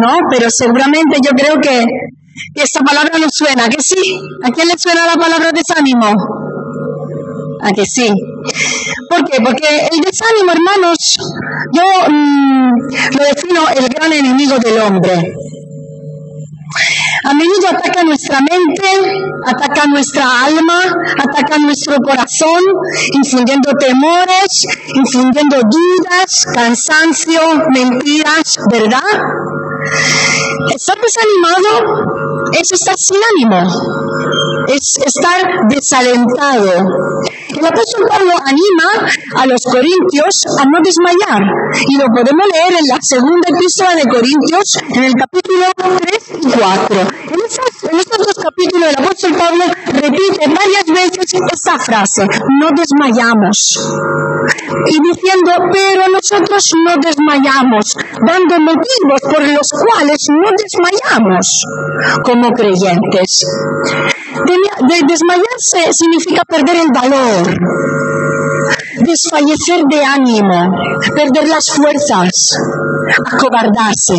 ¿no? Pero seguramente yo creo que, esta palabra nos suena, ¿que sí? ¿A quién le suena la palabra desánimo? ¿A que sí? ¿Por qué? Porque el desánimo, hermanos, yo mm, lo defino el gran enemigo del hombre. A menudo ataca nuestra mente, ataca nuestra alma, ataca nuestro corazón, infundiendo temores, infundiendo dudas, cansancio, mentiras, ¿verdad? Estar desanimado es estar sin ánimo, es estar desalentado. El apóstol Pablo anima a los corintios a no desmayar y lo podemos leer en la segunda epístola de Corintios en el capítulo 3 y 4. En, estos dos capítulos el apóstol Pablo repite varias veces esta frase, no desmayamos. Y diciendo, pero nosotros no desmayamos, dando motivos por los cuales no desmayamos como creyentes. De, desmayarse significa perder el valor, desfallecer de ánimo, perder las fuerzas, acobardarse.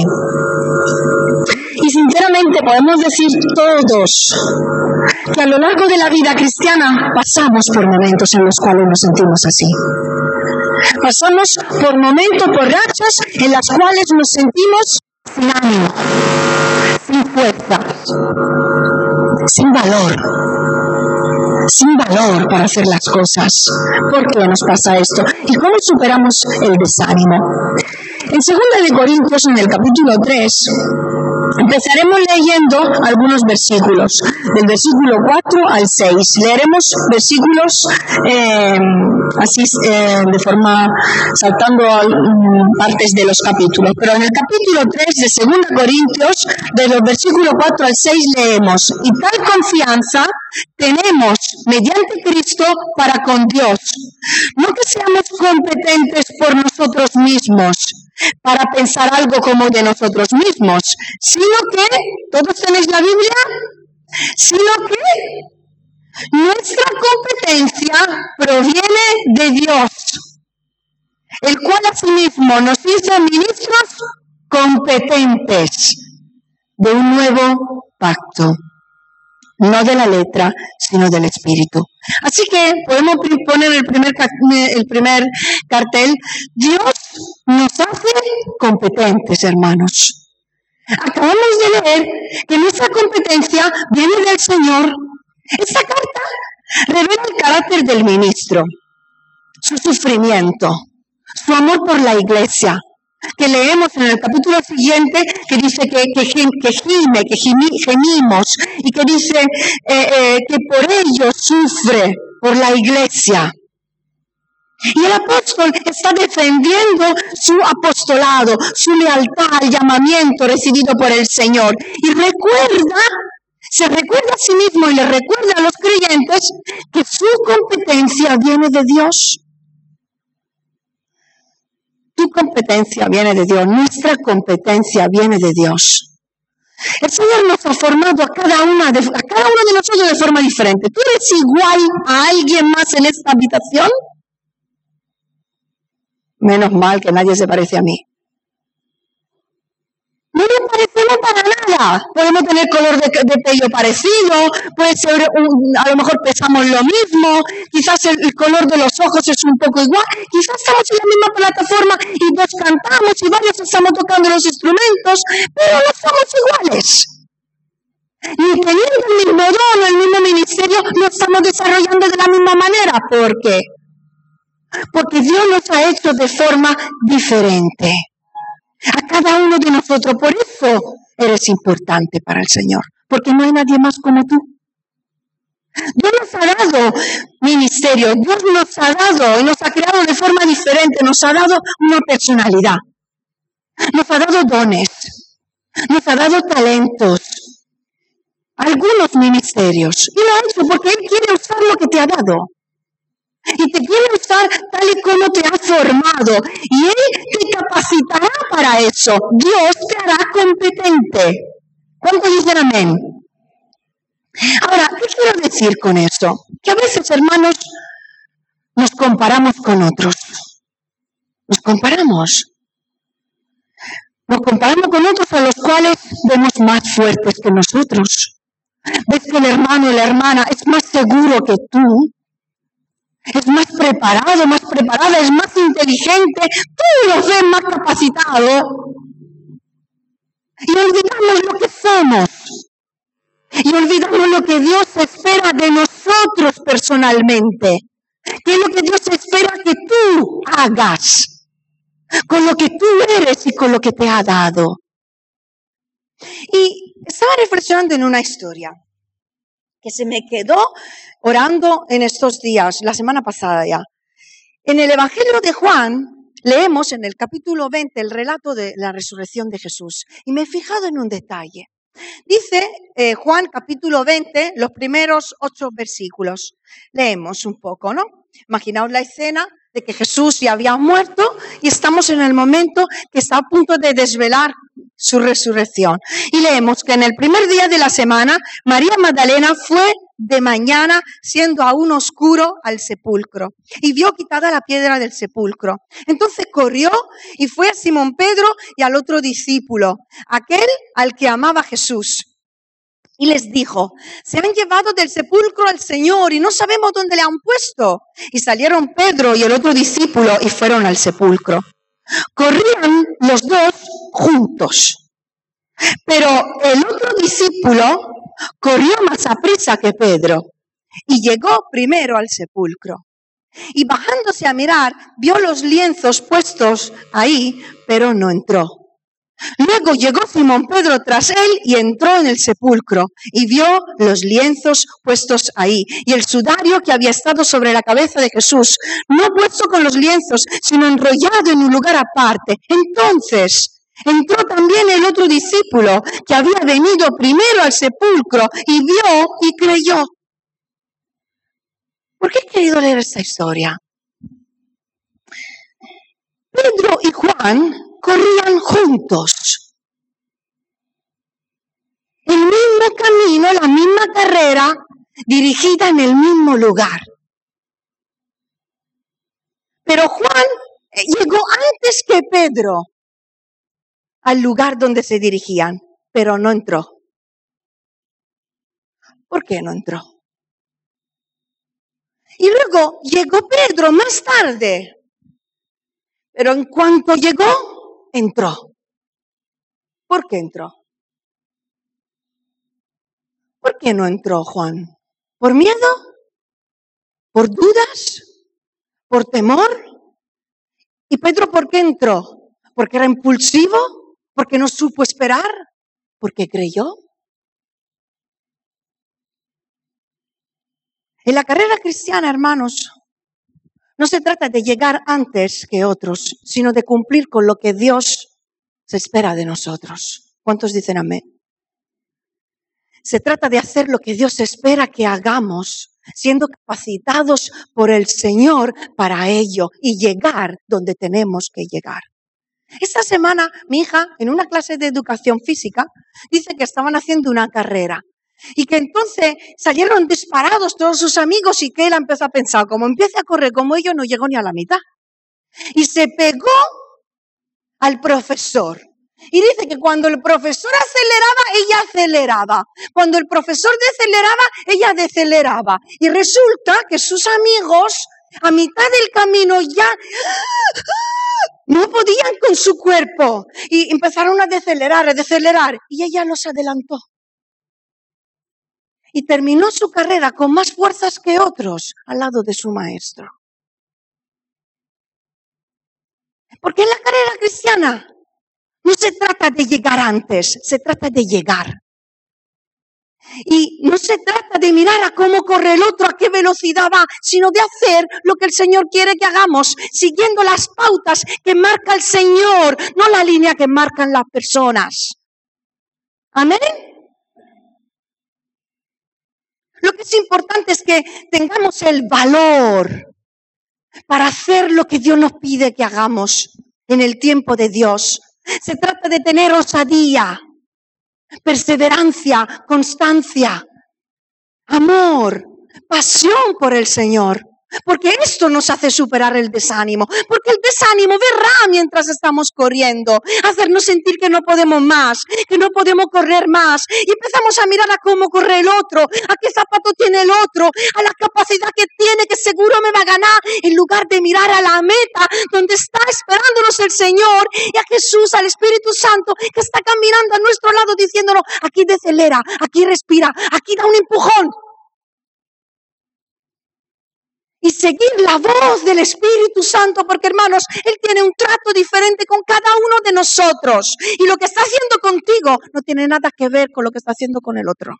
Y sinceramente podemos decir todos que a lo largo de la vida cristiana pasamos por momentos en los cuales nos sentimos así. Pasamos por momentos, por rachas en las cuales nos sentimos sin ánimo, sin fuerza, sin valor, sin valor para hacer las cosas. ¿Por qué nos pasa esto? ¿Y cómo superamos el desánimo? En 2 de Corintios, en el capítulo 3, Empezaremos leyendo algunos versículos, del versículo 4 al 6. Leeremos versículos eh, así eh, de forma saltando mm, partes de los capítulos. Pero en el capítulo 3 de 2 Corintios, de los versículos 4 al 6 leemos, y tal confianza tenemos mediante Cristo para con Dios. No que seamos competentes por nosotros mismos para pensar algo como de nosotros mismos, sino que, ¿todos tenéis la Biblia? Sino que nuestra competencia proviene de Dios, el cual asimismo nos hizo ministros competentes de un nuevo pacto no de la letra, sino del espíritu. Así que podemos poner el primer, el primer cartel, Dios nos hace competentes, hermanos. Acabamos de leer que nuestra competencia viene del Señor. Esta carta revela el carácter del ministro, su sufrimiento, su amor por la iglesia, que leemos en el capítulo siguiente, que dice que, que, que gime, que gemimos, y que dice eh, eh, que por ello sufre, por la iglesia. Y el apóstol está defendiendo su apostolado, su lealtad al llamamiento recibido por el Señor. Y recuerda, se recuerda a sí mismo y le recuerda a los creyentes que su competencia viene de Dios. Tu competencia viene de Dios, nuestra competencia viene de Dios. El Señor nos ha formado a cada, una de, a cada uno de nosotros de forma diferente. ¿Tú eres igual a alguien más en esta habitación? Menos mal que nadie se parece a mí. No nos parecemos para nada. Podemos tener color de, pelo parecido, puede ser, a lo mejor pesamos lo mismo, quizás el, color de los ojos es un poco igual, quizás estamos en la misma plataforma y dos cantamos y varios estamos tocando los instrumentos, pero no somos iguales. Y teniendo el mismo don, el mismo ministerio, lo estamos desarrollando de la misma manera. ¿Por qué? Porque Dios nos ha hecho de forma diferente a cada uno de nosotros. Por eso eres importante para el Señor, porque no hay nadie más como tú. Dios nos ha dado ministerio, Dios nos ha dado y nos ha creado de forma diferente, nos ha dado una personalidad, nos ha dado dones, nos ha dado talentos, algunos ministerios. Y lo ha hecho porque Él quiere usar lo que te ha dado y te quiere usar tal y como te ha formado. Y Él te capacitará para eso. Dios te hará competente. ¿Cuántos dicen amén? Ahora, ¿qué quiero decir con eso? Que a veces, hermanos, nos comparamos con otros. Nos comparamos. Nos comparamos con otros a los cuales vemos más fuertes que nosotros. Ves que el hermano o la hermana es más seguro que tú, es más preparado, más preparada, es más inteligente, tú lo ves más capacitado. Y olvidamos lo que somos. Y olvidamos lo que Dios espera de nosotros personalmente. ¿Qué es lo que Dios espera que tú hagas? Con lo que tú eres y con lo que te ha dado. Y estaba reflexionando en una historia que se me quedó orando en estos días, la semana pasada ya. En el Evangelio de Juan leemos en el capítulo 20 el relato de la resurrección de Jesús y me he fijado en un detalle. Dice eh, Juan capítulo 20, los primeros ocho versículos. Leemos un poco, ¿no? Imaginaos la escena de que Jesús ya había muerto y estamos en el momento que está a punto de desvelar su resurrección. Y leemos que en el primer día de la semana, María Magdalena fue de mañana, siendo aún oscuro, al sepulcro y vio quitada la piedra del sepulcro. Entonces corrió y fue a Simón Pedro y al otro discípulo, aquel al que amaba Jesús. Y les dijo, se han llevado del sepulcro al Señor y no sabemos dónde le han puesto. Y salieron Pedro y el otro discípulo y fueron al sepulcro. Corrían los dos juntos. Pero el otro discípulo corrió más a prisa que Pedro y llegó primero al sepulcro. Y bajándose a mirar, vio los lienzos puestos ahí, pero no entró. Luego llegó Simón Pedro tras él y entró en el sepulcro y vio los lienzos puestos ahí y el sudario que había estado sobre la cabeza de Jesús, no puesto con los lienzos, sino enrollado en un lugar aparte. Entonces entró también el otro discípulo que había venido primero al sepulcro y vio y creyó. ¿Por qué he querido leer esta historia? Pedro y Juan corrían juntos. El mismo camino, la misma carrera, dirigida en el mismo lugar. Pero Juan llegó antes que Pedro al lugar donde se dirigían, pero no entró. ¿Por qué no entró? Y luego llegó Pedro más tarde, pero en cuanto llegó, entró. ¿Por qué entró? ¿Por qué no entró Juan? ¿Por miedo? ¿Por dudas? ¿Por temor? ¿Y Pedro por qué entró? ¿Porque era impulsivo? porque no supo esperar, porque creyó. En la carrera cristiana, hermanos, no se trata de llegar antes que otros, sino de cumplir con lo que Dios se espera de nosotros. ¿Cuántos dicen amén? Se trata de hacer lo que Dios espera que hagamos, siendo capacitados por el Señor para ello y llegar donde tenemos que llegar. Esta semana mi hija, en una clase de educación física, dice que estaban haciendo una carrera y que entonces salieron disparados todos sus amigos y que él empezó a pensar, como empiece a correr como ellos, no llegó ni a la mitad. Y se pegó al profesor. Y dice que cuando el profesor aceleraba, ella aceleraba. Cuando el profesor deceleraba, ella deceleraba. Y resulta que sus amigos, a mitad del camino ya no podían con su cuerpo y empezaron a decelerar, a decelerar y ella los adelantó. Y terminó su carrera con más fuerzas que otros al lado de su maestro. Porque en la carrera cristiana no se trata de llegar antes, se trata de llegar. Y no se trata de mirar a cómo corre el otro, a qué velocidad va, sino de hacer lo que el Señor quiere que hagamos, siguiendo las pautas que marca el Señor, no la línea que marcan las personas. Amén. Lo que es importante es que tengamos el valor para hacer lo que Dios nos pide que hagamos en el tiempo de Dios. Se trata de tener osadía, perseverancia, constancia, amor, pasión por el Señor. Porque esto nos hace superar el desánimo. Porque el desánimo verá mientras estamos corriendo. Hacernos sentir que no podemos más, que no podemos correr más. Y empezamos a mirar a cómo corre el otro, a qué zapato tiene el otro, a la capacidad que tiene, que seguro me va a ganar. En lugar de mirar a la meta donde está esperándonos el Señor y a Jesús, al Espíritu Santo, que está caminando a nuestro lado diciéndonos, aquí decelera, aquí respira, aquí da un empujón y seguir la voz del Espíritu Santo, porque hermanos, Él tiene un trato diferente con cada uno de nosotros. Y lo que está haciendo contigo no tiene nada que ver con lo que está haciendo con el otro.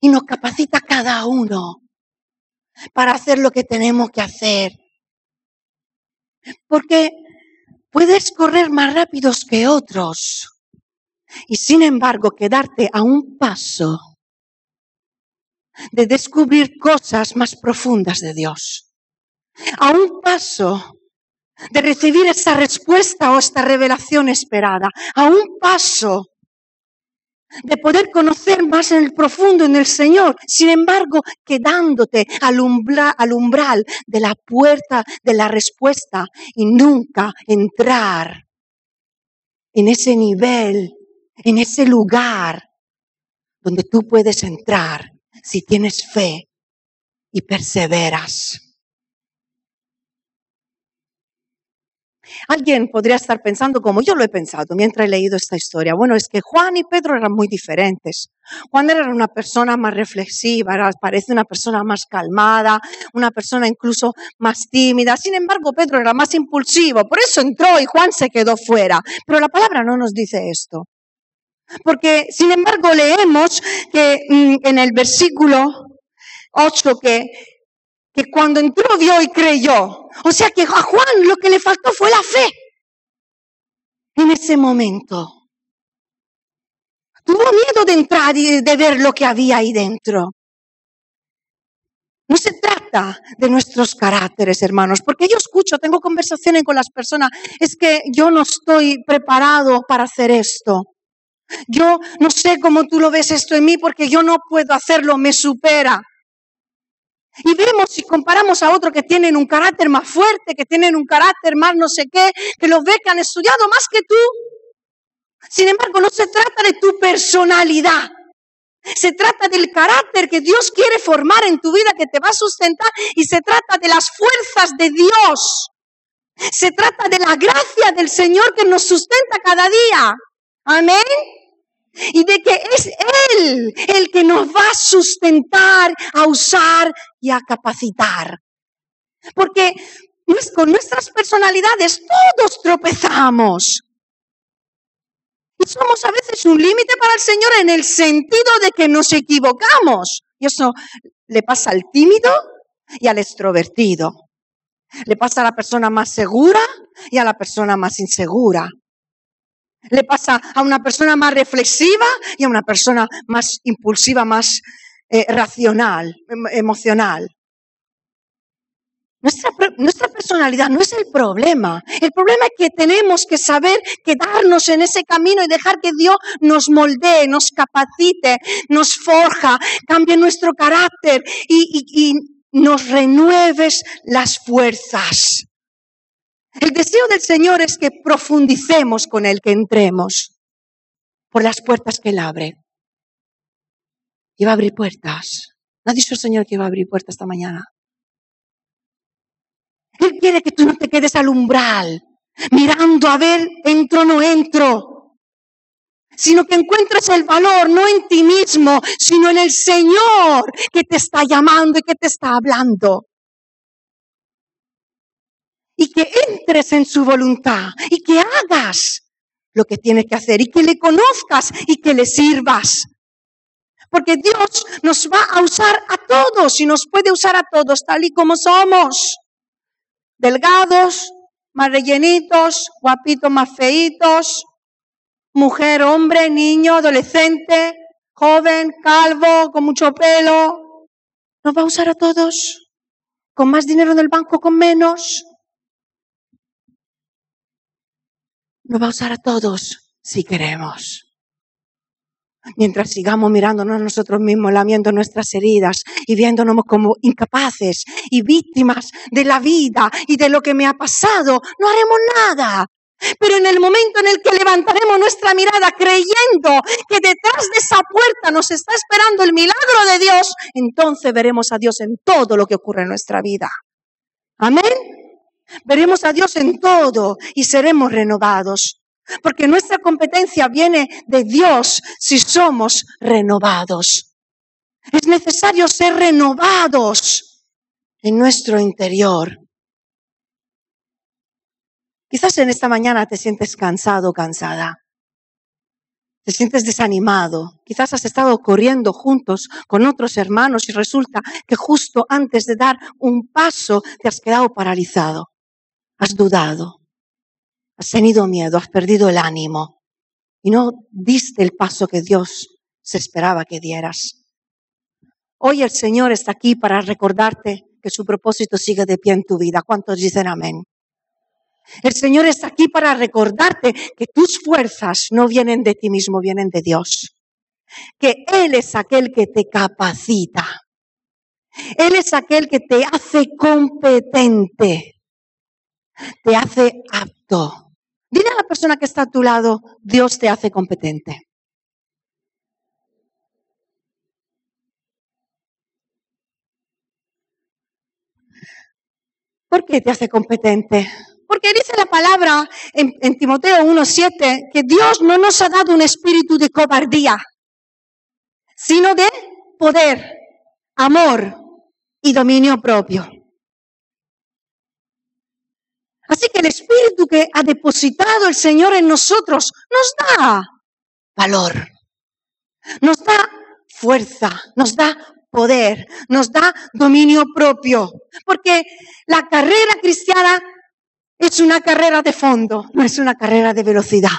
Y nos capacita cada uno para hacer lo que tenemos que hacer. Porque puedes correr más rápidos que otros y sin embargo quedarte a un paso de descubrir cosas más profundas de Dios. A un paso de recibir esa respuesta o esta revelación esperada. A un paso de poder conocer más en el profundo en el Señor. Sin embargo, quedándote al, al umbral de la puerta de la respuesta y nunca entrar en ese nivel, en ese lugar donde tú puedes entrar si tienes fe y perseveras. Alguien podría estar pensando, como yo lo he pensado mientras he leído esta historia, bueno, es que Juan y Pedro eran muy diferentes. Juan era una persona más reflexiva, parece una persona más calmada, una persona incluso más tímida. Sin embargo, Pedro era más impulsivo, por eso entró y Juan se quedó fuera. Pero la palabra no nos dice esto. Porque, sin embargo, leemos que mm, en el versículo 8 que, que cuando entró vio y creyó. O sea que a Juan lo que le faltó fue la fe. En ese momento. Tuvo miedo de entrar y de ver lo que había ahí dentro. No se trata de nuestros caracteres, hermanos, porque yo escucho, tengo conversaciones con las personas, es que yo no estoy preparado para hacer esto. Yo no sé cómo tú lo ves esto en mí porque yo no puedo hacerlo, me supera. Y vemos si comparamos a otros que tienen un carácter más fuerte, que tienen un carácter más no sé qué, que los ve que han estudiado más que tú. Sin embargo, no se trata de tu personalidad. Se trata del carácter que Dios quiere formar en tu vida, que te va a sustentar, y se trata de las fuerzas de Dios. Se trata de la gracia del Señor que nos sustenta cada día. Amén y de que es Él el que nos va a sustentar, a usar y a capacitar. Porque con nuestras personalidades todos tropezamos. Y somos a veces un límite para el Señor en el sentido de que nos equivocamos. Y eso le pasa al tímido y al extrovertido. Le pasa a la persona más segura y a la persona más insegura. Le pasa a una persona más reflexiva y a una persona más impulsiva, más eh, racional, em, emocional. Nuestra, personalidad no es el problema. El problema es que tenemos que saber quedarnos en ese camino y dejar que Dios nos moldee, nos capacite, nos forja, cambie nuestro carácter y, y, y nos renueves las fuerzas. El deseo del Señor es que profundicemos con Él, que entremos por las puertas que Él abre. Y va a abrir puertas. ¿No ha dicho el Señor que va a abrir puertas esta mañana? Él quiere que tú no te quedes al umbral, mirando a ver, entro o no entro, sino que encuentres el valor no en ti mismo, sino en el Señor que te está llamando y que te está hablando y que entres en su voluntad y que hagas lo que tienes que hacer y que le conozcas y que le sirvas. Porque Dios nos va a usar a todos y nos puede usar a todos tal y como somos. Delgados, más rellenitos, guapitos, más feitos, mujer, hombre, niño, adolescente, joven, calvo, con mucho pelo. Nos va a usar a todos. Con más dinero en el banco, con menos. Nos va a usar a todos si queremos. mientras sigamos mirándonos a nosotros mismos, lamiendo nuestras heridas y viéndonos como incapaces y víctimas de la vida y de lo que me ha pasado, no haremos nada. Pero en el momento en el que levantaremos nuestra mirada creyendo que detrás de esa puerta nos está esperando el milagro de Dios, entonces veremos a Dios en todo lo que ocurre en nuestra vida. Amén. Veremos a Dios en todo y seremos renovados. Porque nuestra competencia viene de Dios si somos renovados. Es necesario ser renovados en nuestro interior. Quizás en esta mañana te sientes cansado o cansada. Te sientes desanimado. Quizás has estado corriendo juntos con otros hermanos y resulta que justo antes de dar un paso te has quedado paralizado. Has dudado. Has tenido miedo, has perdido el ánimo y no diste el paso que Dios se esperaba que dieras. Hoy el Señor está aquí para recordarte que su propósito sigue de pie en tu vida. ¿Cuántos dicen amén? El Señor está aquí para recordarte que tus fuerzas no vienen de ti mismo, vienen de Dios. Que Él es aquel que te capacita. Él es aquel que te hace competente, te hace apto. Dile a la persona que está a tu lado, Dios te hace competente. ¿Por qué te hace competente? Porque dice la palabra en, en Timoteo 1.7 que Dios no nos ha dado un espíritu de cobardía, sino de poder, amor y dominio propio. Así que el espíritu que ha depositado el Señor en nosotros nos da valor, nos da fuerza, nos da poder, nos da dominio propio. Porque la carrera cristiana es una carrera de fondo, no es una carrera de velocidad.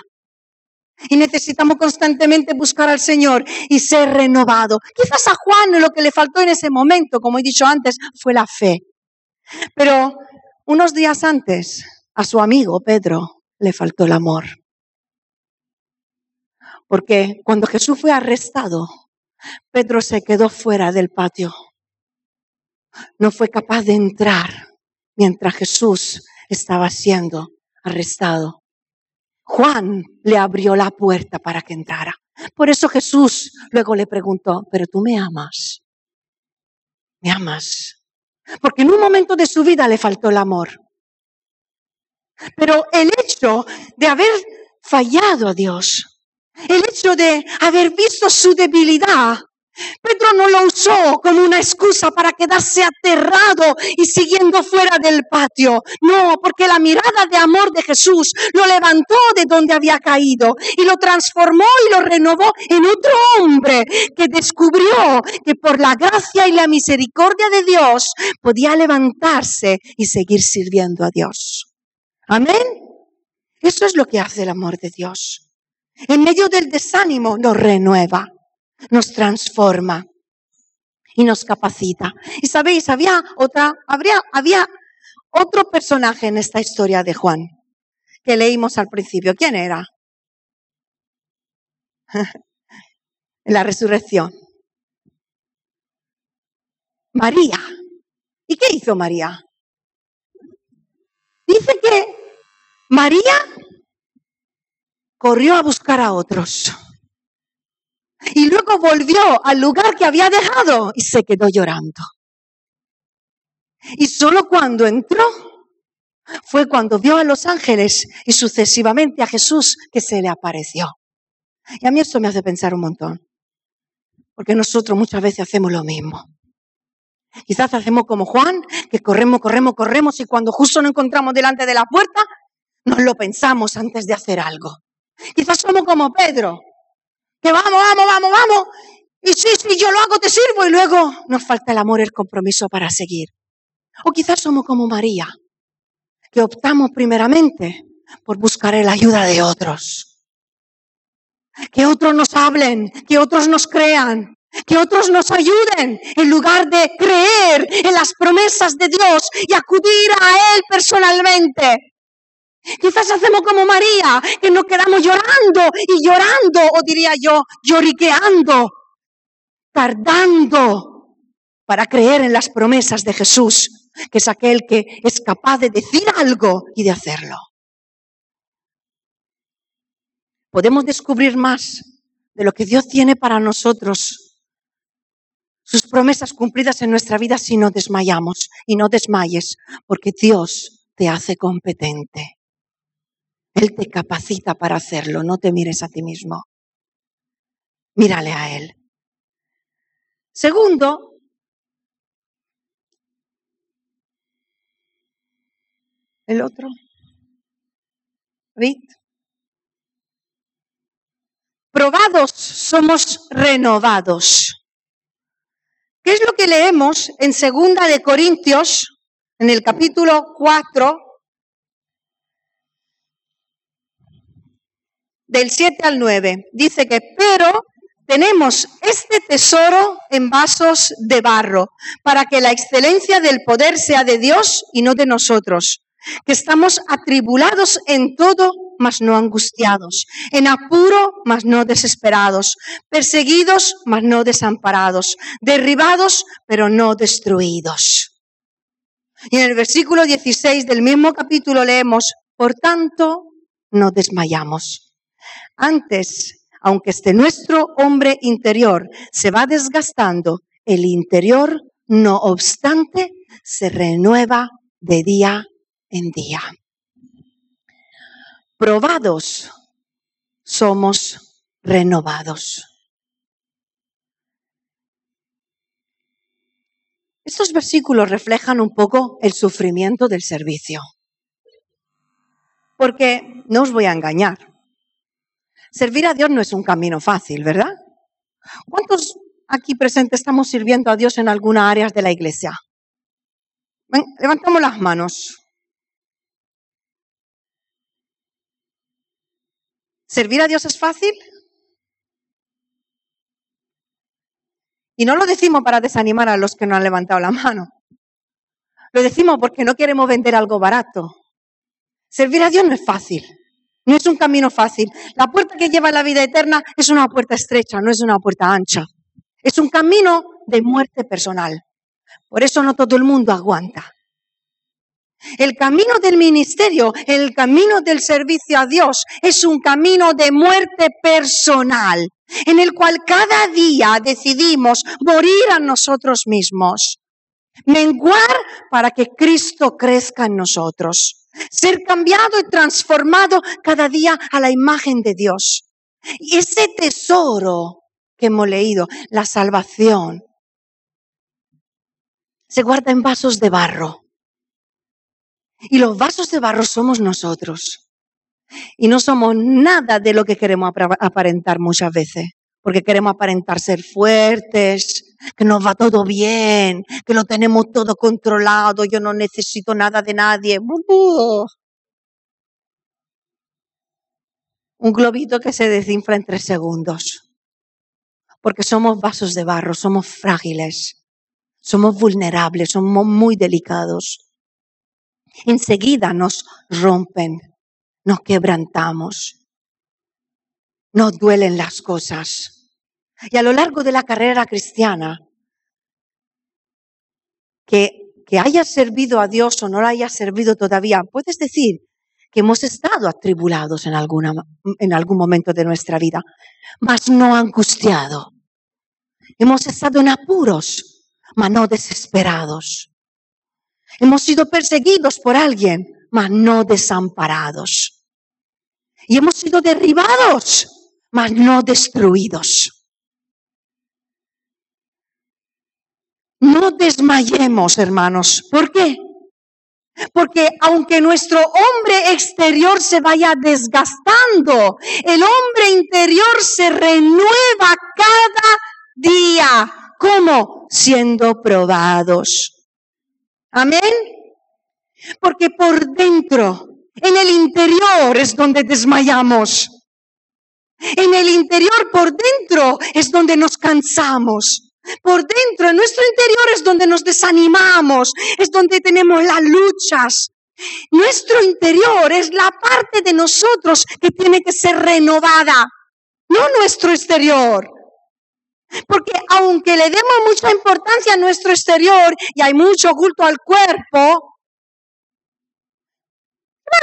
Y necesitamos constantemente buscar al Señor y ser renovado. Quizás a Juan lo que le faltó en ese momento, como he dicho antes, fue la fe. Pero unos días antes, a su amigo Pedro le faltó el amor. Porque cuando Jesús fue arrestado, Pedro se quedó fuera del patio. No fue capaz de entrar mientras Jesús estaba siendo arrestado. Juan le abrió la puerta para que entrara. Por eso Jesús luego le preguntó, pero tú me amas. ¿Me amas? Porque en un momento de su vida le faltó el amor. Pero el hecho de haber fallado a Dios, el hecho de haber visto su debilidad, Pedro no lo usó como una excusa para quedarse aterrado y siguiendo fuera del patio. No, porque la mirada de amor de Jesús lo levantó de donde había caído y lo transformó y lo renovó en otro hombre que descubrió que por la gracia y la misericordia de Dios podía levantarse y seguir sirviendo a Dios. Amén. Eso es lo que hace el amor de Dios. En medio del desánimo nos renueva nos transforma y nos capacita. Y sabéis, había otra, habría, había otro personaje en esta historia de Juan que leímos al principio. ¿Quién era? la resurrección. María. ¿Y qué hizo María? Dice que María corrió a buscar a otros. Y luego volvió al lugar que había dejado y se quedó llorando. Y solo cuando entró fue cuando vio a los ángeles y sucesivamente a Jesús que se le apareció. Y a mí esto me hace pensar un montón, porque nosotros muchas veces hacemos lo mismo. Quizás hacemos como Juan, que corremos, corremos, corremos y cuando justo nos encontramos delante de la puerta, nos lo pensamos antes de hacer algo. Quizás somos como Pedro, que vamos, vamos, vamos, vamos. Y sí, sí, yo lo hago, te sirvo. Y luego nos falta el amor, el compromiso para seguir. O quizás somos como María, que optamos primeramente por buscar la ayuda de otros. Que otros nos hablen, que otros nos crean, que otros nos ayuden en lugar de creer en las promesas de Dios y acudir a Él personalmente. Quizás hacemos como María, que nos quedamos llorando y llorando, o diría yo, lloriqueando, tardando para creer en las promesas de Jesús, que es aquel que es capaz de decir algo y de hacerlo. Podemos descubrir más de lo que Dios tiene para nosotros, sus promesas cumplidas en nuestra vida si no desmayamos y no desmayes, porque Dios te hace competente. Él te capacita para hacerlo, no te mires a ti mismo. Mírale a Él. Segundo, el otro. Read. Probados somos renovados. ¿Qué es lo que leemos en segunda de Corintios, en el capítulo 4, del 7 al 9. Dice que, pero tenemos este tesoro en vasos de barro, para que la excelencia del poder sea de Dios y no de nosotros, que estamos atribulados en todo, mas no angustiados, en apuro, mas no desesperados, perseguidos, mas no desamparados, derribados, pero no destruidos. Y en el versículo 16 del mismo capítulo leemos, por tanto, no desmayamos. Antes, aunque este nuestro hombre interior se va desgastando, el interior, no obstante, se renueva de día en día. Probados somos renovados. Estos versículos reflejan un poco el sufrimiento del servicio. Porque no os voy a engañar, Servir a Dios no es un camino fácil, ¿verdad? ¿Cuántos aquí presentes estamos sirviendo a Dios en alguna área de la iglesia? levantamos las manos. ¿Servir a Dios es fácil? Y no lo decimos para desanimar a los que no han levantado la mano. Lo decimos porque no queremos vender algo barato. Servir a Dios no es fácil. No es un camino fácil. La puerta que lleva a la vida eterna es una puerta estrecha, no es una puerta ancha. Es un camino de muerte personal. Por eso no todo el mundo aguanta. El camino del ministerio, el camino del servicio a Dios es un camino de muerte personal, en el cual cada día decidimos morir a nosotros mismos, menguar para que Cristo crezca en nosotros. Ser cambiado y transformado cada día a la imagen de Dios. Y ese tesoro que hemos leído, la salvación, se guarda en vasos de barro. Y los vasos de barro somos nosotros. Y no somos nada de lo que queremos aparentar muchas veces, porque queremos aparentar ser fuertes, que nos va todo bien, que lo tenemos todo controlado, yo no necesito nada de nadie. Un globito que se desinfla en tres segundos. Porque somos vasos de barro, somos frágiles, somos vulnerables, somos muy delicados. Enseguida nos rompen, nos quebrantamos, nos duelen las cosas. Y a lo largo de la carrera cristiana, que, que servido a Dios o no la hayas servido todavía, puedes decir que hemos estado atribulados en, alguna, en algún momento de nuestra vida, mas no angustiado. Hemos estado en apuros, mas no desesperados. Hemos sido perseguidos por alguien, mas no desamparados. Y hemos sido derribados, mas no destruidos. No desmayemos, hermanos. ¿Por qué? Porque aunque nuestro hombre exterior se vaya desgastando, el hombre interior se renueva cada día. ¿Cómo? Siendo probados. Amén. Porque por dentro, en el interior es donde desmayamos. En el interior, por dentro, es donde nos cansamos. Por dentro, en nuestro interior es donde nos desanimamos, es donde tenemos las luchas, Nuestro interior es la parte de nosotros que tiene que ser renovada, no nuestro exterior. Porque aunque le demos mucha importancia a nuestro exterior y hay mucho culto al cuerpo,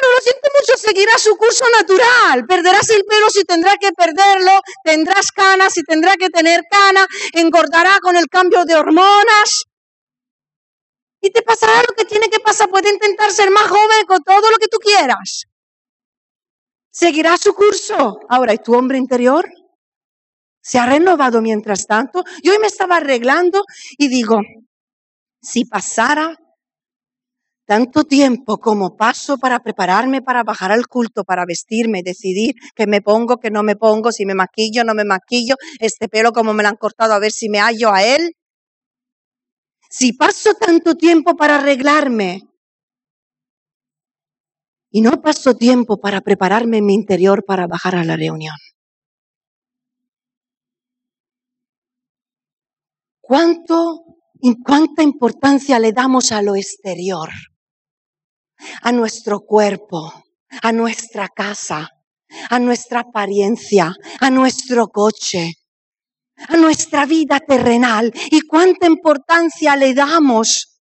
lo siento mucho, seguirá su curso natural. Perderás el pelo si tendrá que perderlo, tendrás canas si tendrá que tener canas, engordará con el cambio de hormonas. Y te pasará lo que tiene que pasar. Puede intentar ser más joven con todo lo que tú quieras. Seguirá su curso. Ahora, ¿y tu hombre interior? ¿Se ha renovado mientras tanto? Yo hoy me estaba arreglando y digo, si pasara tanto tiempo como paso para prepararme para bajar al culto, para vestirme, decidir qué me pongo, qué no me pongo, si me maquillo, no me maquillo, este pelo como me lo han cortado, a ver si me hallo a él. Si paso tanto tiempo para arreglarme y no paso tiempo para prepararme en mi interior para bajar a la reunión. ¿Cuánto, ¿Cuánta importancia le damos a lo exterior? A nuestro cuerpo, a nuestra casa, a nuestra apariencia, a nuestro coche, a nuestra vida terrenal y cuánta importancia le damos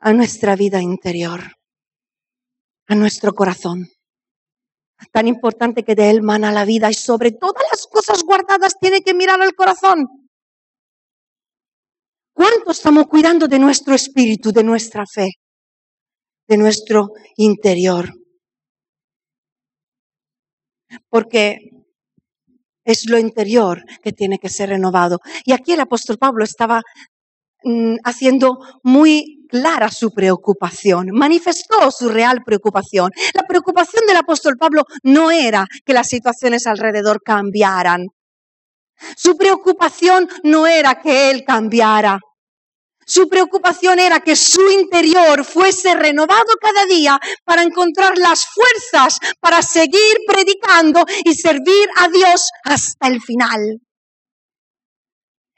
a nuestra vida interior, a nuestro corazón. Tan importante que de él mana la vida y sobre todas las cosas guardadas tiene que mirar al corazón. ¿Cuánto estamos cuidando de nuestro espíritu, de nuestra fe? De nuestro interior. Porque es lo interior que tiene que ser renovado. Y aquí el apóstol Pablo estaba mm, haciendo muy clara su preocupación, manifestó su real preocupación. La preocupación del apóstol Pablo no era que las situaciones alrededor cambiaran. Su preocupación no era que él cambiara. Su preocupación era que su interior fuese renovado cada día para encontrar las fuerzas para seguir predicando y servir a Dios hasta el final.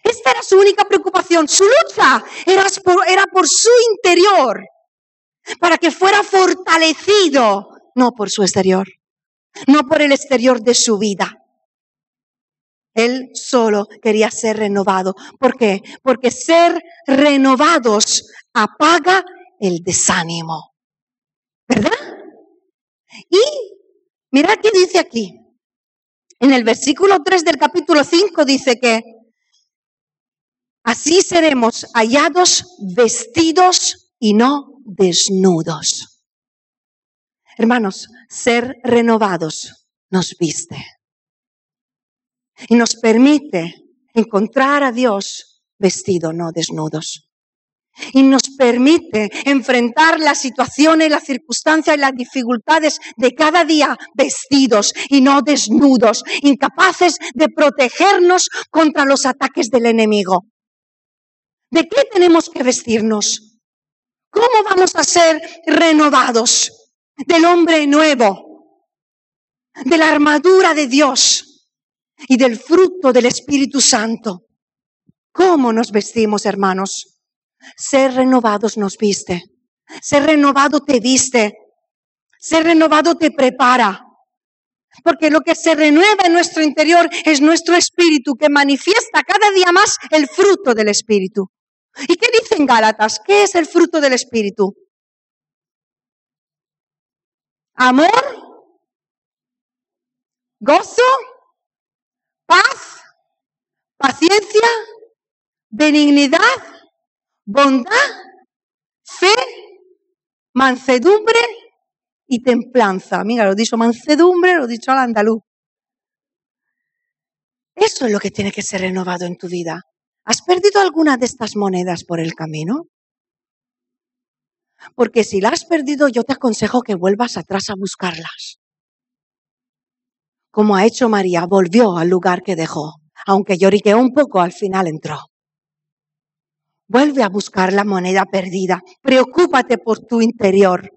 Esta era su única preocupación. Su lucha era por, era por su interior, para que fuera fortalecido, no por su exterior, no por el exterior de su vida. Él solo quería ser renovado. ¿Por qué? Porque ser renovados apaga el desánimo. ¿Verdad? Y mira qué dice aquí. En el versículo 3 del capítulo 5 dice que así seremos hallados vestidos y no desnudos. Hermanos, ser renovados nos viste y nos permite encontrar a Dios vestido, no desnudos. Y nos permite enfrentar las situaciones, las circunstancias y las dificultades de cada día vestidos y no desnudos, incapaces de protegernos contra los ataques del enemigo. ¿De qué tenemos que vestirnos? ¿Cómo vamos a ser renovados? Del hombre nuevo, de la armadura de Dios y del fruto del Espíritu Santo. ¿Cómo nos vestimos, hermanos? Ser renovados nos viste. Ser renovado te viste. Ser renovado te prepara. Porque lo que se renueva en nuestro interior es nuestro espíritu que manifiesta cada día más el fruto del espíritu. ¿Y qué dicen Gálatas? ¿Qué es el fruto del espíritu? Amor, gozo, paz, paciencia, benignidad, bondad, fe, mansedumbre y templanza. Mira, lo he dicho mansedumbre, lo he dicho al andaluz. Eso es lo que tiene que ser renovado en tu vida. ¿Has perdido alguna de estas monedas por el camino? Porque si la has perdido, yo te aconsejo que vuelvas atrás a buscarlas como ha hecho María, volvió al lugar que dejó. Aunque lloriqueó un poco, al final entró. Vuelve a buscar la moneda perdida. Preocúpate por tu interior.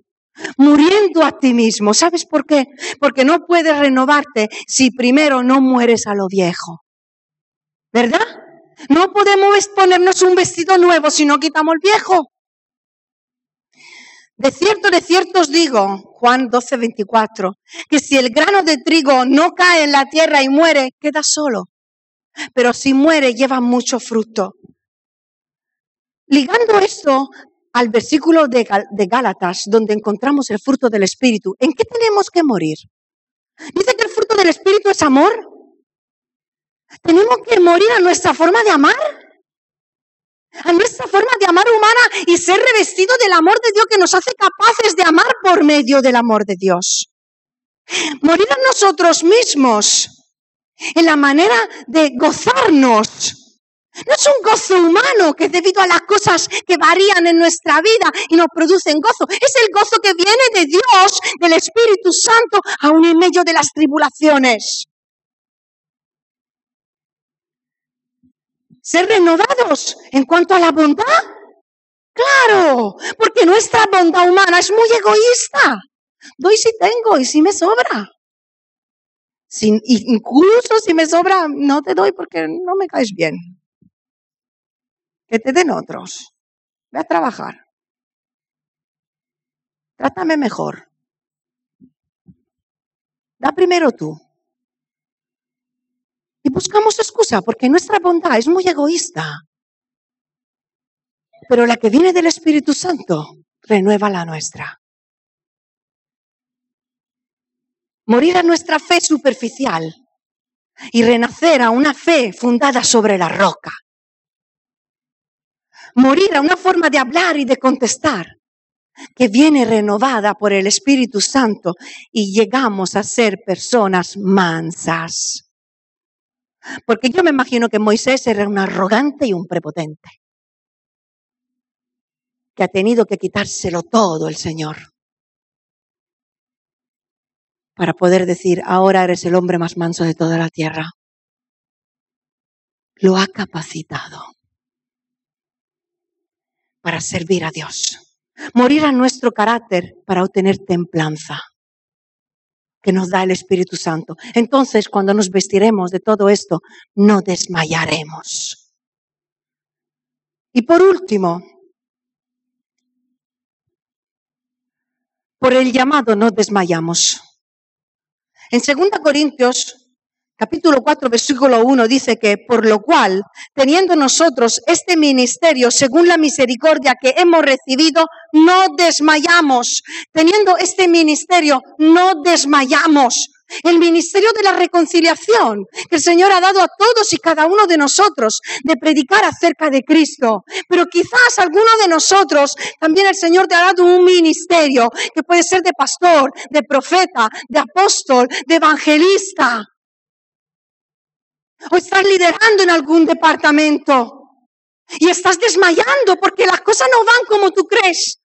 Muriendo a ti mismo. ¿Sabes por qué? Porque no puedes renovarte si primero no mueres a lo viejo. ¿Verdad? No podemos ponernos un vestido nuevo si no quitamos el viejo. De cierto, de cierto os digo, Juan 12, 24, que si el grano de trigo no cae en la tierra y muere, queda solo. Pero si muere, lleva mucho fruto. Ligando esto al versículo de, de Gálatas, donde encontramos el fruto del Espíritu, ¿en qué tenemos que morir? Dice que el fruto del Espíritu es amor. Tenemos que morir a nuestra forma de amar a nuestra forma de amar humana y ser revestido del amor de Dios que nos hace capaces de amar por medio del amor de Dios. Morir nosotros mismos en la manera de gozarnos. No es un gozo humano que debido a las cosas que varían en nuestra vida y nos producen gozo. Es el gozo que viene de Dios, del Espíritu Santo, aún en medio de las tribulaciones. Ser renovados en cuanto a la bondad. Claro, porque nuestra bondad humana es muy egoísta. Doy si tengo y si me sobra. incluso si me sobra, no te doy porque no me caes bien. Que te den otros. Ve a trabajar. Trátame mejor. Da primero tú. Y buscamos excusa porque nuestra bondad es muy egoísta. Pero la que viene del Espíritu Santo renueva la nuestra. Morir a nuestra fe superficial y renacer a una fe fundada sobre la roca. Morir a una forma de hablar y de contestar que viene renovada por el Espíritu Santo y llegamos a ser personas mansas. Porque yo me imagino que Moisés era un arrogante y un prepotente, que ha tenido que quitárselo todo el Señor para poder decir, ahora eres el hombre más manso de toda la tierra. Lo ha capacitado para servir a Dios, morir a nuestro carácter para obtener templanza que nos da el Espíritu Santo. Entonces, cuando nos vestiremos de todo esto, no desmayaremos. Y por último, por el llamado no desmayamos. En 2 Corintios capítulo 4, versículo 1 dice que, por lo cual, teniendo nosotros este ministerio según la misericordia que hemos recibido, no desmayamos. Teniendo este ministerio, no desmayamos. El ministerio de la reconciliación que el Señor ha dado a todos y cada uno de nosotros de predicar acerca de Cristo. Pero quizás alguno de nosotros también el Señor te ha dado un ministerio que puede ser de pastor, de profeta, de apóstol, de evangelista o estás liderando en algún departamento y estás desmayando porque las cosas no van como tú crees,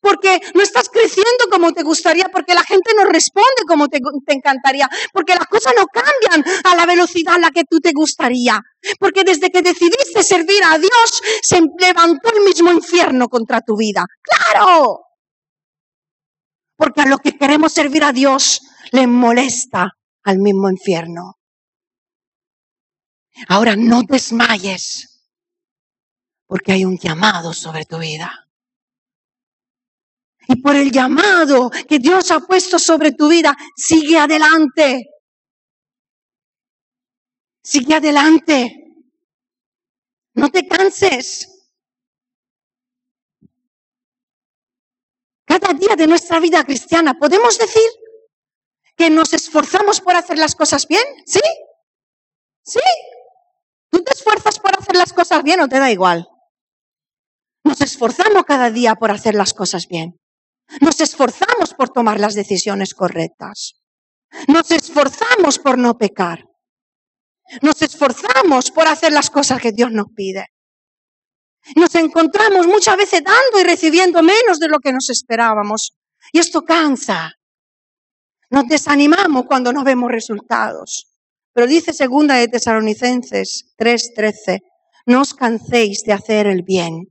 porque no estás creciendo como te gustaría, porque la gente no responde como te, encantaría, porque las cosas no cambian a la velocidad a la que tú te gustaría, porque desde que decidiste servir a Dios se levantó el mismo infierno contra tu vida. Claro, porque a lo que queremos servir a Dios le molesta al mismo infierno. Ahora no desmayes, porque hay un llamado sobre tu vida. Y por el llamado que Dios ha puesto sobre tu vida, sigue adelante. Sigue adelante. No te canses. Cada día de nuestra vida cristiana, ¿podemos decir que nos esforzamos por hacer las cosas bien? ¿Sí? ¿Sí? ¿Tú te esfuerzas por hacer las cosas bien o te da igual? Nos esforzamos cada día por hacer las cosas bien. Nos esforzamos por tomar las decisiones correctas. Nos esforzamos por no pecar. Nos esforzamos por hacer las cosas que Dios nos pide. Nos encontramos muchas veces dando y recibiendo menos de lo que nos esperábamos. Y esto cansa. Nos desanimamos cuando no vemos resultados. Pero dice segunda de Tesalonicenses 3:13, no os canséis de hacer el bien.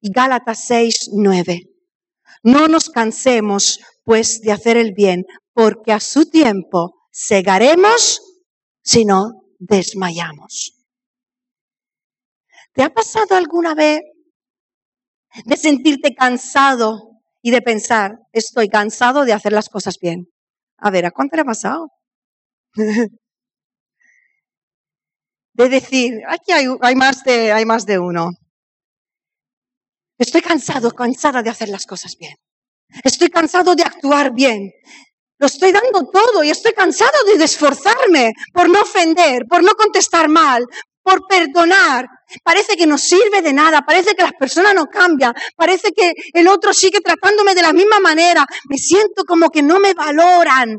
Y Gálatas 6:9, no nos cansemos pues de hacer el bien, porque a su tiempo segaremos si no desmayamos. ¿Te ha pasado alguna vez de sentirte cansado y de pensar, estoy cansado de hacer las cosas bien. A ver, ¿a cuánto le ha pasado? De decir, aquí hay, hay, más de, hay más de uno. Estoy cansado, cansada de hacer las cosas bien. Estoy cansado de actuar bien. Lo estoy dando todo y estoy cansado de esforzarme por no ofender, por no contestar mal, por perdonar. Parece que no sirve de nada, parece que las personas no cambian, parece que el otro sigue tratándome de la misma manera. Me siento como que no me valoran.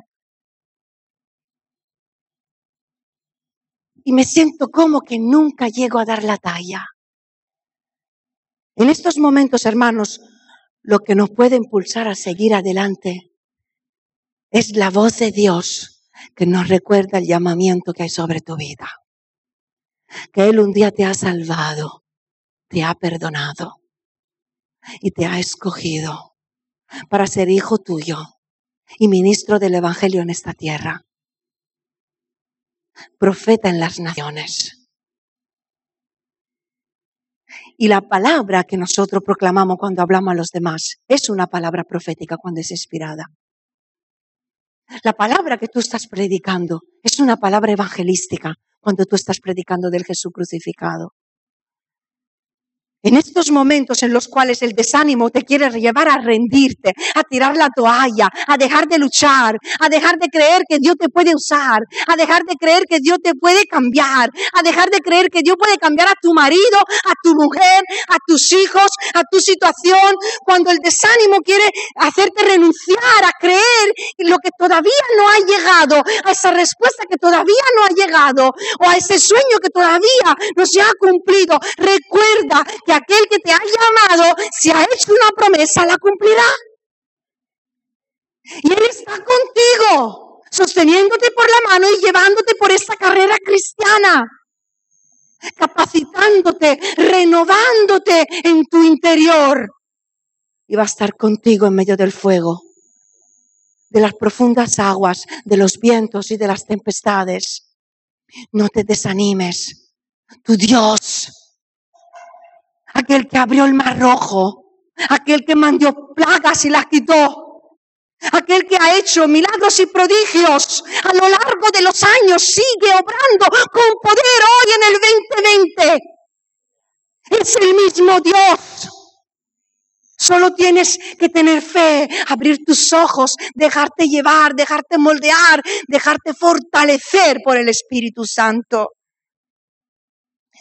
Y me siento como que nunca llego a dar la talla. En estos momentos, hermanos, lo que nos puede impulsar a seguir adelante es la voz de Dios que nos recuerda el llamamiento que hay sobre tu vida. Que Él un día te ha salvado, te ha perdonado y te ha escogido para ser hijo tuyo y ministro del Evangelio en esta tierra. Profeta en las naciones. Y la palabra que nosotros proclamamos cuando hablamos a los demás es una palabra profética cuando es inspirada. La palabra que tú estás predicando es una palabra evangelística cuando tú estás predicando del Jesús crucificado. En estos momentos en los cuales el desánimo te quiere llevar a rendirte, a tirar la toalla, a dejar de luchar, a dejar de creer que Dios te puede usar, a dejar de creer que Dios te puede cambiar, a dejar de creer que Dios puede cambiar a tu marido, a tu mujer, a tus hijos, a tu situación, cuando el desánimo quiere hacerte renunciar a creer lo que todavía no ha llegado, a esa respuesta que todavía no ha llegado, o a ese sueño que todavía no se ha cumplido. Recuerda que aquel que te ha llamado, si ha hecho una promesa, la cumplirá. Y Él está contigo, sosteniéndote por la mano y llevándote por esta carrera cristiana, capacitándote, renovándote en tu interior. Y va a estar contigo en medio del fuego, de las profundas aguas, de los vientos y de las tempestades. No te desanimes. Tu Dios aquel que abrió el mar rojo, aquel que mandó plagas y las quitó, aquel que ha hecho milagros y prodigios a lo largo de los años, sigue obrando con poder hoy en el 2020. Es el mismo Dios. Solo tienes que tener fe, abrir tus ojos, dejarte llevar, dejarte moldear, dejarte fortalecer por el Espíritu Santo.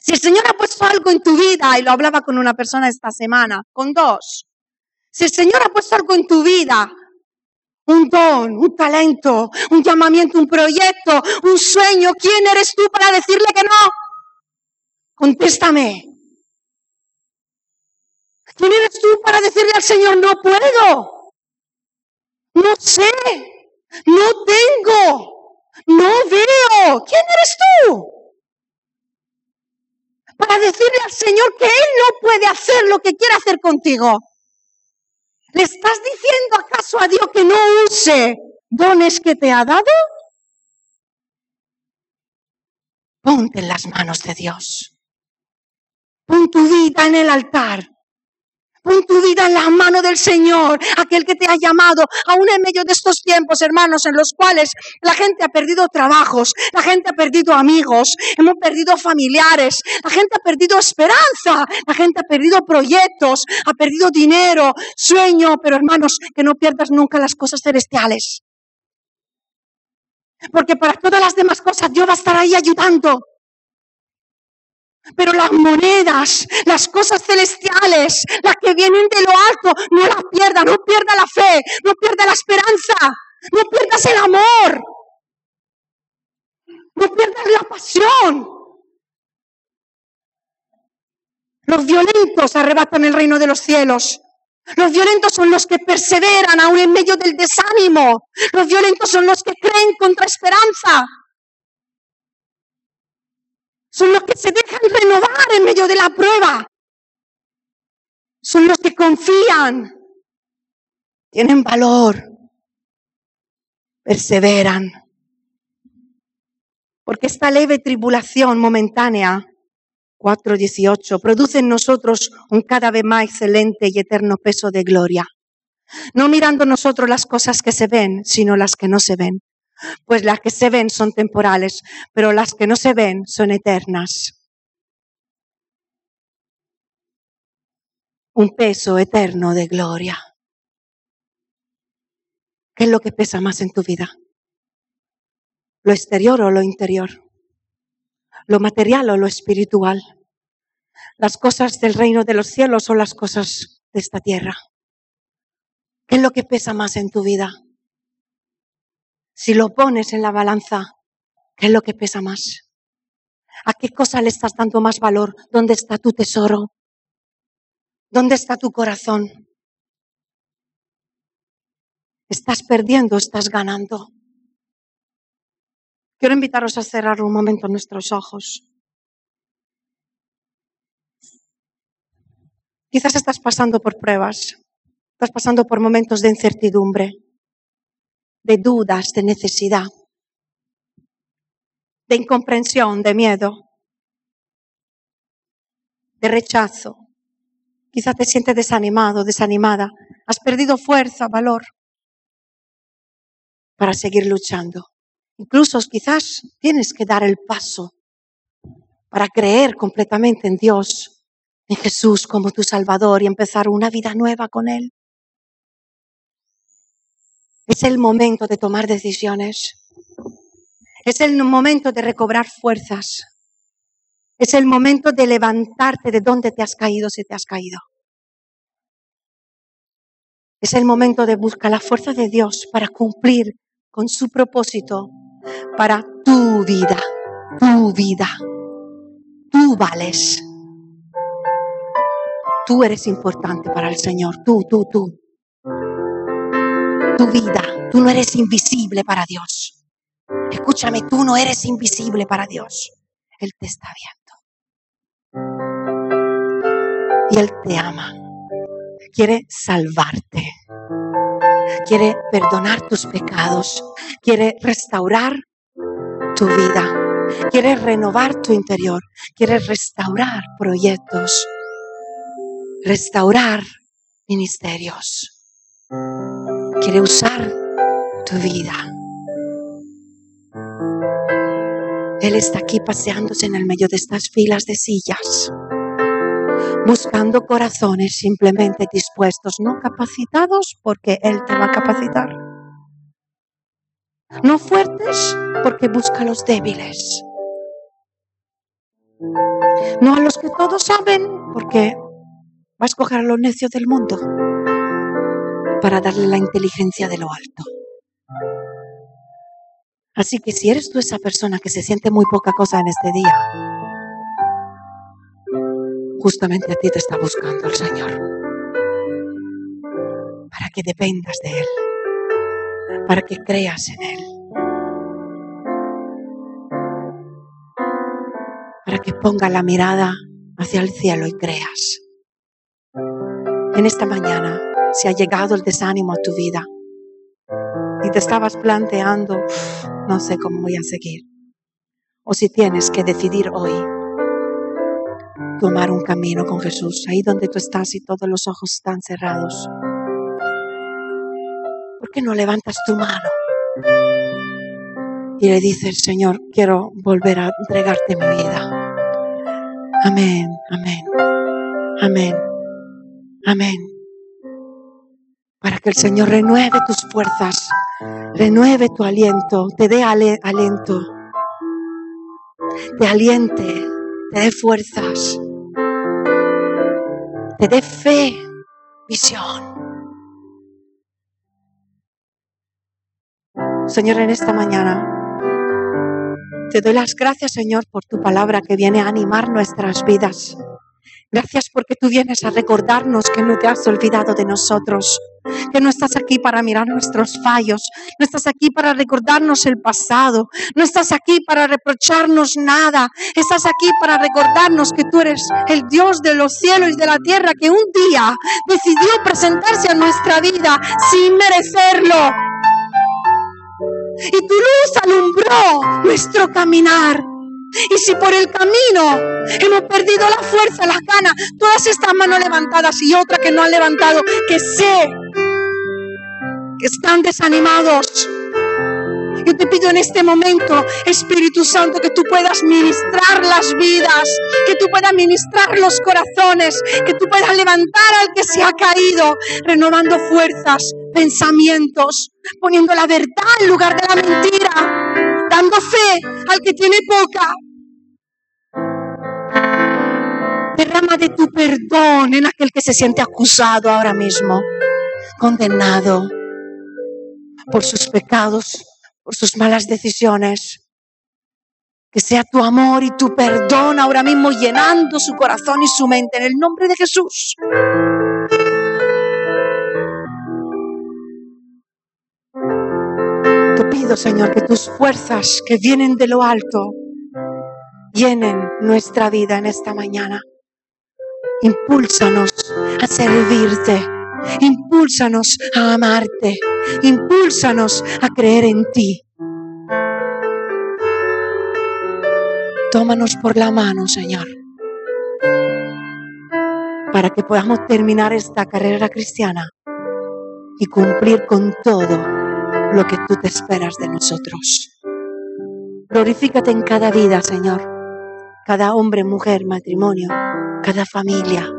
Si el Señor ha puesto algo en tu vida, y lo hablaba con una persona esta semana, con dos, si el Señor ha puesto algo en tu vida, un don, un talento, un llamamiento, un proyecto, un sueño, ¿quién eres tú para decirle que no? Contéstame. ¿Quién eres tú para decirle al Señor, no puedo? No sé, no tengo, no veo. ¿Quién eres tú? Para decirle al Señor que Él no puede hacer lo que quiere hacer contigo. ¿Le estás diciendo acaso a Dios que no use dones que te ha dado? Ponte en las manos de Dios. Pon tu vida en el altar. Pon tu vida en la mano del Señor, aquel que te ha llamado, aún en medio de estos tiempos, hermanos, en los cuales la gente ha perdido trabajos, la gente ha perdido amigos, hemos perdido familiares, la gente ha perdido esperanza, la gente ha perdido proyectos, ha perdido dinero, sueño, pero hermanos, que no pierdas nunca las cosas celestiales. Porque para todas las demás cosas Dios va a estar ahí ayudando. Pero las monedas, las cosas celestiales, las que vienen de lo alto, no las pierdas, no pierdas la fe, no pierdas la esperanza, no pierdas el amor, no pierdas la pasión. Los violentos arrebatan el reino de los cielos. Los violentos son los que perseveran aún en medio del desánimo. Los violentos son los que creen contra esperanza son los que se dejan renovar en medio de la prueba. Son los que confían, tienen valor, perseveran. Porque esta leve tribulación momentánea 4:18, produce en nosotros un cada vez más excelente y eterno peso de gloria. No mirando nosotros las cosas que se ven, sino las que no se ven. Pues las que se ven son temporales, pero las que no se ven son eternas. Un peso eterno de gloria. ¿Qué es lo que pesa más en tu vida? ¿Lo exterior o lo interior? ¿Lo material o lo espiritual? ¿Las cosas del reino de los cielos o las cosas de esta tierra? ¿Qué es lo que pesa más en tu vida? Si lo pones en la balanza, ¿qué es lo que pesa más? ¿A qué cosa le estás dando más valor? ¿Dónde está tu tesoro? ¿Dónde está tu corazón? ¿Estás perdiendo? ¿Estás ganando? Quiero invitaros a cerrar un momento nuestros ojos. Quizás estás pasando por pruebas. Estás pasando por momentos de incertidumbre, de dudas, de necesidad, de incomprensión, de miedo, de rechazo. Quizás te sientes desanimado, desanimada. Has perdido fuerza, valor para seguir luchando. Incluso quizás tienes que dar el paso para creer completamente en Dios, en Jesús como tu Salvador y empezar una vida nueva con Él. Es el momento de tomar decisiones. Es el momento de recobrar fuerzas. Es el momento de levantarte de donde te has caído si te has caído. Es el momento de buscar la fuerza de Dios para cumplir con su propósito para tu vida, tu vida. Tú vales. Tú eres importante para el Señor, tú, tú, tú tu vida. Tú no eres invisible para Dios. Escúchame, tú no eres invisible para Dios. Él te está viendo. Y Él te ama. Quiere salvarte. Quiere perdonar tus pecados. Quiere restaurar tu vida. Quiere renovar tu interior. Quiere restaurar proyectos. Restaurar ministerios quiere usar tu vida. Él está aquí paseándose en el medio de estas filas de sillas, buscando corazones simplemente dispuestos, no capacitados porque Él te va a capacitar. No fuertes porque busca a los débiles. No a los que todos saben porque va a escoger a los necios del mundo para darle la inteligencia de lo alto. Así que si eres tú esa persona que se siente muy poca cosa en este día, justamente a ti te está buscando el Señor. Para que dependas de Él. Para que creas en Él. Para que ponga la mirada hacia el cielo y creas. En esta mañana si ha llegado el desánimo a tu vida y te estabas planteando, no sé cómo voy a seguir, o si tienes que decidir hoy tomar un camino con Jesús, ahí donde tú estás y todos los ojos están cerrados. ¿Por qué no levantas tu mano y le dices, Señor, quiero volver a entregarte mi vida? Amén, amén, amén, amén para que el Señor renueve tus fuerzas, renueve tu aliento, te dé aliento, te aliente, te dé fuerzas, te dé fe, visión. Señor, en esta mañana te doy las gracias, Señor, por tu palabra que viene a animar nuestras vidas. Gracias porque tú vienes a recordarnos que no te has olvidado de nosotros que no estás aquí para mirar nuestros fallos, no estás aquí para recordarnos el pasado, no estás aquí para reprocharnos nada, estás aquí para recordarnos que tú eres el Dios de los cielos y de la tierra que un día decidió presentarse a nuestra vida sin merecerlo. Y tu luz alumbró nuestro caminar. Y si por el camino hemos perdido la fuerza, las ganas, todas estas manos levantadas y otras que no han levantado, que sé que están desanimados. Yo te pido en este momento, Espíritu Santo, que tú puedas ministrar las vidas, que tú puedas ministrar los corazones, que tú puedas levantar al que se ha caído, renovando fuerzas, pensamientos, poniendo la verdad en lugar de la mentira, dando fe al que tiene poca. Derrama de tu perdón en aquel que se siente acusado ahora mismo, condenado por sus pecados, por sus malas decisiones. Que sea tu amor y tu perdón ahora mismo llenando su corazón y su mente en el nombre de Jesús. Pido, Señor, que tus fuerzas que vienen de lo alto llenen nuestra vida en esta mañana. Impúlsanos a servirte. Impúlsanos a amarte. Impúlsanos a creer en ti. Tómanos por la mano, Señor, para que podamos terminar esta carrera cristiana y cumplir con todo lo que tú te esperas de nosotros. Glorifícate en cada vida, Señor, cada hombre, mujer, matrimonio, cada familia.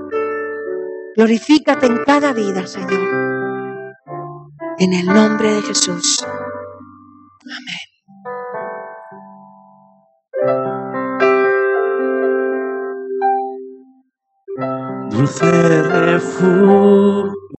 Glorifícate en cada vida, Señor. En el nombre de Jesús. Amén. Dulce refugio